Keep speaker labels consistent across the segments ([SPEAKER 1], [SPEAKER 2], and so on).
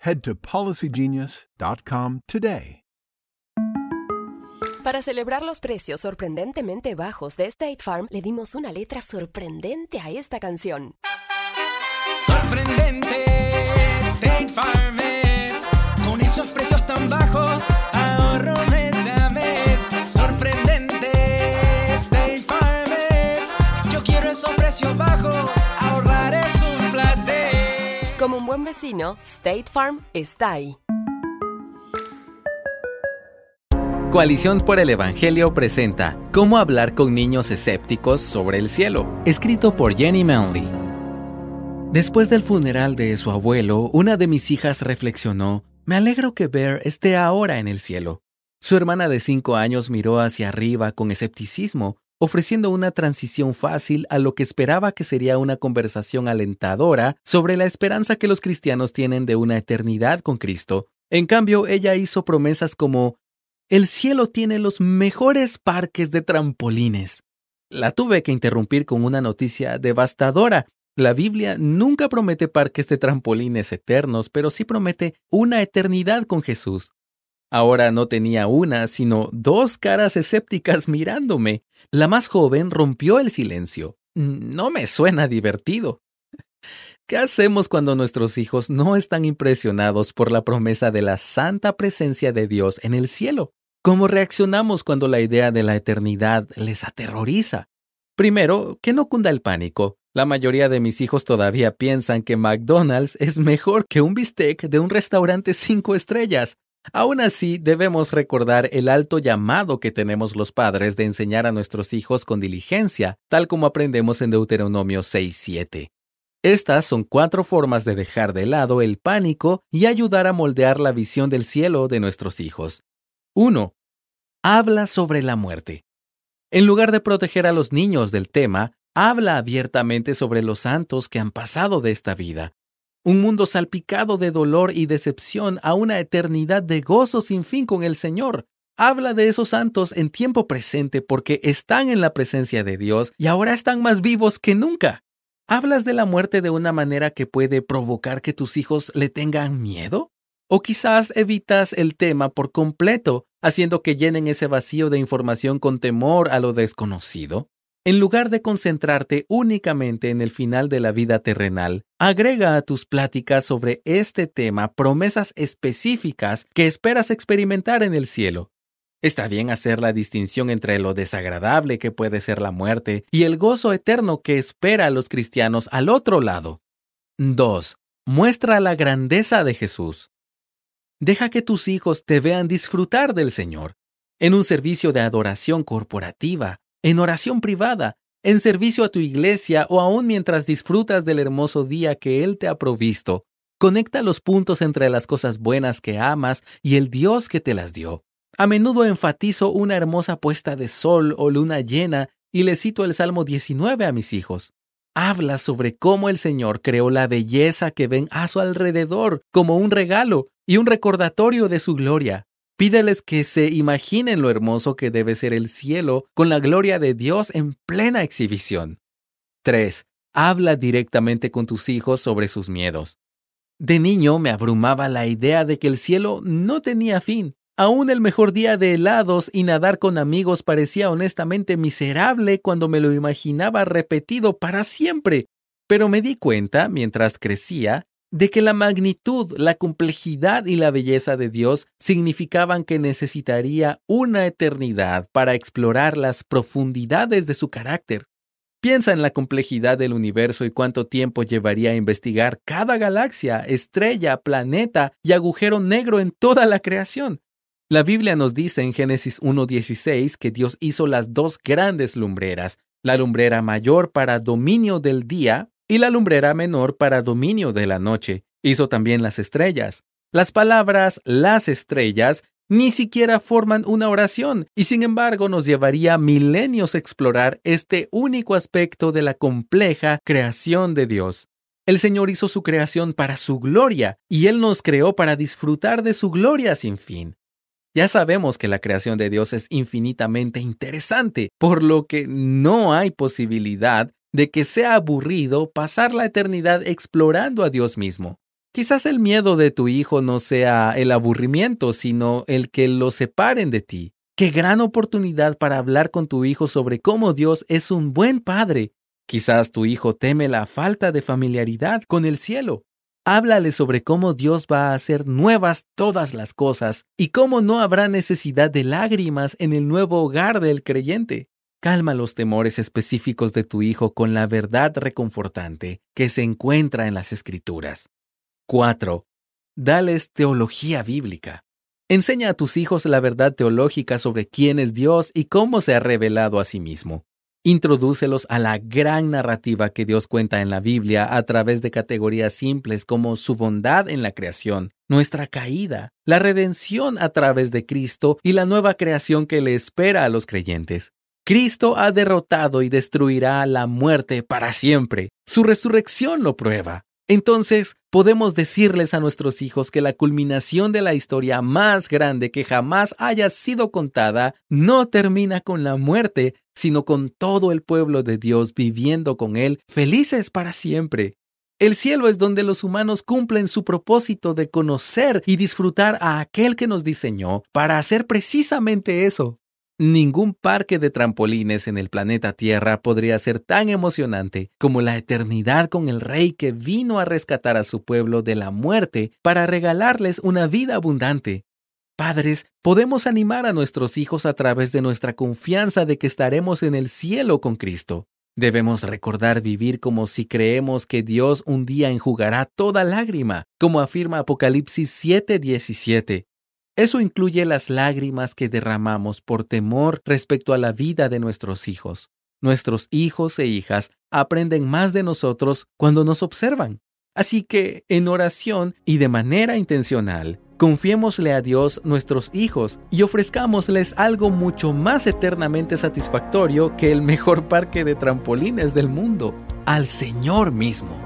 [SPEAKER 1] head to policygenius.com today.
[SPEAKER 2] Para celebrar los precios sorprendentemente bajos de State Farm, le dimos una letra sorprendente a esta canción.
[SPEAKER 3] Sorprendente,
[SPEAKER 2] Como un buen vecino, State Farm está ahí.
[SPEAKER 4] Coalición por el Evangelio presenta Cómo hablar con niños escépticos sobre el cielo, escrito por Jenny Manley. Después del funeral de su abuelo, una de mis hijas reflexionó, me alegro que Bear esté ahora en el cielo. Su hermana de cinco años miró hacia arriba con escepticismo, ofreciendo una transición fácil a lo que esperaba que sería una conversación alentadora sobre la esperanza que los cristianos tienen de una eternidad con Cristo. En cambio, ella hizo promesas como el cielo tiene los mejores parques de trampolines. La tuve que interrumpir con una noticia devastadora. La Biblia nunca promete parques de trampolines eternos, pero sí promete una eternidad con Jesús. Ahora no tenía una, sino dos caras escépticas mirándome. La más joven rompió el silencio. No me suena divertido. ¿Qué hacemos cuando nuestros hijos no están impresionados por la promesa de la santa presencia de Dios en el cielo? ¿Cómo reaccionamos cuando la idea de la eternidad les aterroriza? Primero, que no cunda el pánico. La mayoría de mis hijos todavía piensan que McDonald's es mejor que un bistec de un restaurante cinco estrellas. Aún así, debemos recordar el alto llamado que tenemos los padres de enseñar a nuestros hijos con diligencia, tal como aprendemos en Deuteronomio 6.7. Estas son cuatro formas de dejar de lado el pánico y ayudar a moldear la visión del cielo de nuestros hijos. 1. Habla sobre la muerte. En lugar de proteger a los niños del tema, habla abiertamente sobre los santos que han pasado de esta vida. Un mundo salpicado de dolor y decepción a una eternidad de gozo sin fin con el Señor. Habla de esos santos en tiempo presente porque están en la presencia de Dios y ahora están más vivos que nunca. ¿Hablas de la muerte de una manera que puede provocar que tus hijos le tengan miedo? ¿O quizás evitas el tema por completo, haciendo que llenen ese vacío de información con temor a lo desconocido? En lugar de concentrarte únicamente en el final de la vida terrenal, agrega a tus pláticas sobre este tema promesas específicas que esperas experimentar en el cielo. Está bien hacer la distinción entre lo desagradable que puede ser la muerte y el gozo eterno que espera a los cristianos al otro lado. 2. Muestra la grandeza de Jesús. Deja que tus hijos te vean disfrutar del Señor, en un servicio de adoración corporativa, en oración privada, en servicio a tu iglesia o aún mientras disfrutas del hermoso día que Él te ha provisto. Conecta los puntos entre las cosas buenas que amas y el Dios que te las dio. A menudo enfatizo una hermosa puesta de sol o luna llena y le cito el Salmo 19 a mis hijos. Habla sobre cómo el Señor creó la belleza que ven a su alrededor como un regalo y un recordatorio de su gloria. Pídeles que se imaginen lo hermoso que debe ser el cielo con la gloria de Dios en plena exhibición. 3. Habla directamente con tus hijos sobre sus miedos. De niño me abrumaba la idea de que el cielo no tenía fin Aún el mejor día de helados y nadar con amigos parecía honestamente miserable cuando me lo imaginaba repetido para siempre. Pero me di cuenta, mientras crecía, de que la magnitud, la complejidad y la belleza de Dios significaban que necesitaría una eternidad para explorar las profundidades de su carácter. Piensa en la complejidad del universo y cuánto tiempo llevaría a investigar cada galaxia, estrella, planeta y agujero negro en toda la creación. La Biblia nos dice en Génesis 1.16 que Dios hizo las dos grandes lumbreras, la lumbrera mayor para dominio del día y la lumbrera menor para dominio de la noche. Hizo también las estrellas. Las palabras las estrellas ni siquiera forman una oración y sin embargo nos llevaría milenios explorar este único aspecto de la compleja creación de Dios. El Señor hizo su creación para su gloria y Él nos creó para disfrutar de su gloria sin fin. Ya sabemos que la creación de Dios es infinitamente interesante, por lo que no hay posibilidad de que sea aburrido pasar la eternidad explorando a Dios mismo. Quizás el miedo de tu hijo no sea el aburrimiento, sino el que lo separen de ti. Qué gran oportunidad para hablar con tu hijo sobre cómo Dios es un buen padre. Quizás tu hijo teme la falta de familiaridad con el cielo. Háblale sobre cómo Dios va a hacer nuevas todas las cosas y cómo no habrá necesidad de lágrimas en el nuevo hogar del creyente. Calma los temores específicos de tu hijo con la verdad reconfortante que se encuentra en las Escrituras. 4. Dales teología bíblica. Enseña a tus hijos la verdad teológica sobre quién es Dios y cómo se ha revelado a sí mismo. Introdúcelos a la gran narrativa que Dios cuenta en la Biblia a través de categorías simples como su bondad en la creación, nuestra caída, la redención a través de Cristo y la nueva creación que le espera a los creyentes. Cristo ha derrotado y destruirá la muerte para siempre. Su resurrección lo prueba. Entonces, podemos decirles a nuestros hijos que la culminación de la historia más grande que jamás haya sido contada no termina con la muerte, sino con todo el pueblo de Dios viviendo con Él felices para siempre. El cielo es donde los humanos cumplen su propósito de conocer y disfrutar a aquel que nos diseñó para hacer precisamente eso. Ningún parque de trampolines en el planeta Tierra podría ser tan emocionante como la eternidad con el rey que vino a rescatar a su pueblo de la muerte para regalarles una vida abundante. Padres, podemos animar a nuestros hijos a través de nuestra confianza de que estaremos en el cielo con Cristo. Debemos recordar vivir como si creemos que Dios un día enjugará toda lágrima, como afirma Apocalipsis 7:17. Eso incluye las lágrimas que derramamos por temor respecto a la vida de nuestros hijos. Nuestros hijos e hijas aprenden más de nosotros cuando nos observan. Así que, en oración y de manera intencional, confiémosle a Dios nuestros hijos y ofrezcámosles algo mucho más eternamente satisfactorio que el mejor parque de trampolines del mundo, al Señor mismo.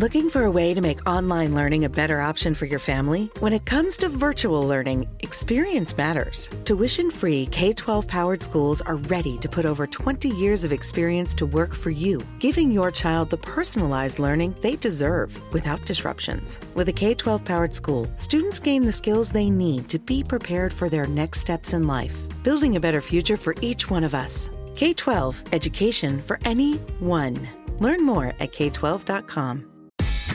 [SPEAKER 5] Looking for a way to make online learning a better option for your family? When it comes to virtual learning, experience matters. Tuition free K 12 powered schools are ready to put over 20 years of experience to work for you, giving your child the personalized learning they deserve without disruptions. With a K 12 powered school, students gain the skills they need to be prepared for their next steps in life, building a better future for each one of us. K 12 Education for Anyone. Learn more at K12.com.